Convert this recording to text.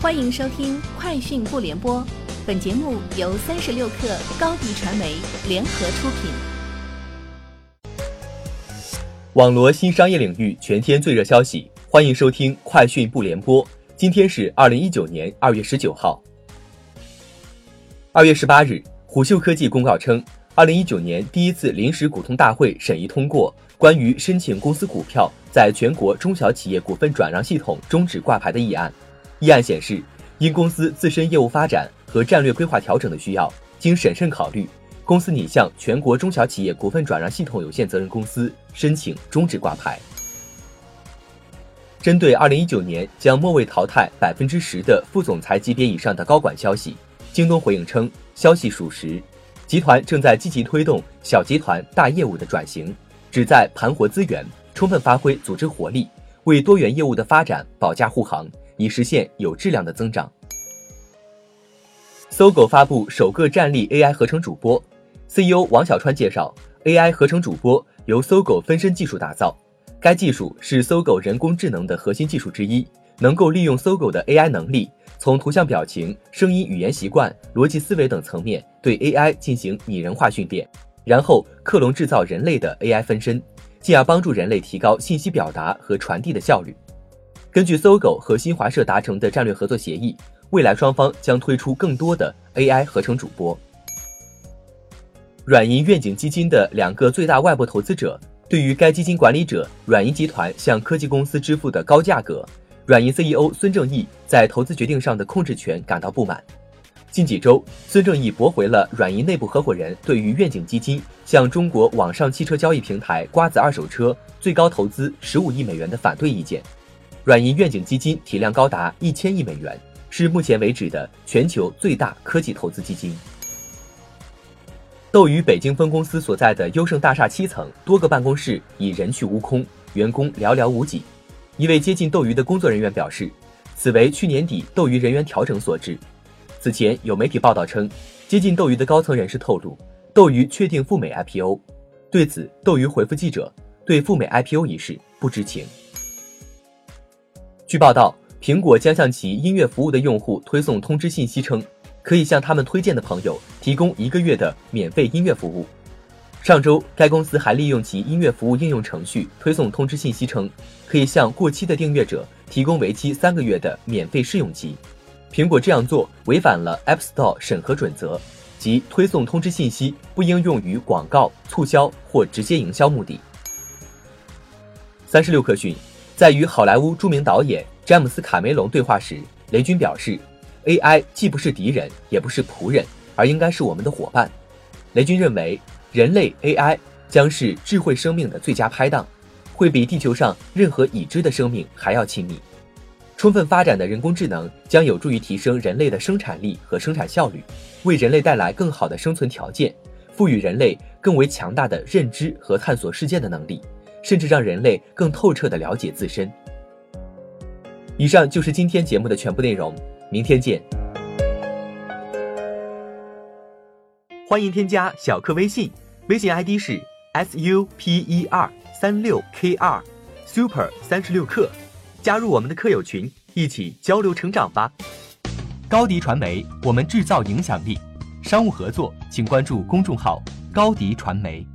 欢迎收听《快讯不联播》，本节目由三十六克高低传媒联合出品。网罗新商业领域全天最热消息，欢迎收听《快讯不联播》。今天是二零一九年二月十九号。二月十八日，虎嗅科技公告称，二零一九年第一次临时股东大会审议通过关于申请公司股票在全国中小企业股份转让系统终止挂牌的议案。议案显示，因公司自身业务发展和战略规划调整的需要，经审慎考虑，公司拟向全国中小企业股份转让系统有限责任公司申请终止挂牌。针对二零一九年将末位淘汰百分之十的副总裁级别以上的高管消息，京东回应称，消息属实，集团正在积极推动小集团大业务的转型，旨在盘活资源，充分发挥组织活力，为多元业务的发展保驾护航。以实现有质量的增长。搜狗发布首个站立 AI 合成主播，CEO 王小川介绍，AI 合成主播由搜狗分身技术打造，该技术是搜狗人工智能的核心技术之一，能够利用搜狗的 AI 能力，从图像表情、声音、语言习惯、逻辑思维等层面对 AI 进行拟人化训练，然后克隆制造人类的 AI 分身，进而帮助人类提高信息表达和传递的效率。根据搜狗和新华社达成的战略合作协议，未来双方将推出更多的 AI 合成主播。软银愿景基金的两个最大外部投资者对于该基金管理者软银集团向科技公司支付的高价格，软银 CEO 孙正义在投资决定上的控制权感到不满。近几周，孙正义驳回了软银内部合伙人对于愿景基金向中国网上汽车交易平台瓜子二手车最高投资十五亿美元的反对意见。软银愿景基金体量高达一千亿美元，是目前为止的全球最大科技投资基金。斗鱼北京分公司所在的优胜大厦七层多个办公室已人去屋空，员工寥寥无几。一位接近斗鱼的工作人员表示，此为去年底斗鱼人员调整所致。此前有媒体报道称，接近斗鱼的高层人士透露，斗鱼确定赴美 IPO。对此，斗鱼回复记者，对赴美 IPO 一事不知情。据报道，苹果将向其音乐服务的用户推送通知信息，称可以向他们推荐的朋友提供一个月的免费音乐服务。上周，该公司还利用其音乐服务应用程序推送通知信息，称可以向过期的订阅者提供为期三个月的免费试用期。苹果这样做违反了 App Store 审核准则，即推送通知信息不应用于广告、促销或直接营销目的。三十六氪讯。在与好莱坞著名导演詹姆斯·卡梅隆对话时，雷军表示：“AI 既不是敌人，也不是仆人，而应该是我们的伙伴。”雷军认为，人类 AI 将是智慧生命的最佳拍档，会比地球上任何已知的生命还要亲密。充分发展的人工智能将有助于提升人类的生产力和生产效率，为人类带来更好的生存条件，赋予人类更为强大的认知和探索世界的能力。甚至让人类更透彻地了解自身。以上就是今天节目的全部内容，明天见。欢迎添加小课微信，微信 ID 是 s u p e r 三六 k 二 super 三十六课，加入我们的课友群，一起交流成长吧。高迪传媒，我们制造影响力。商务合作，请关注公众号高迪传媒。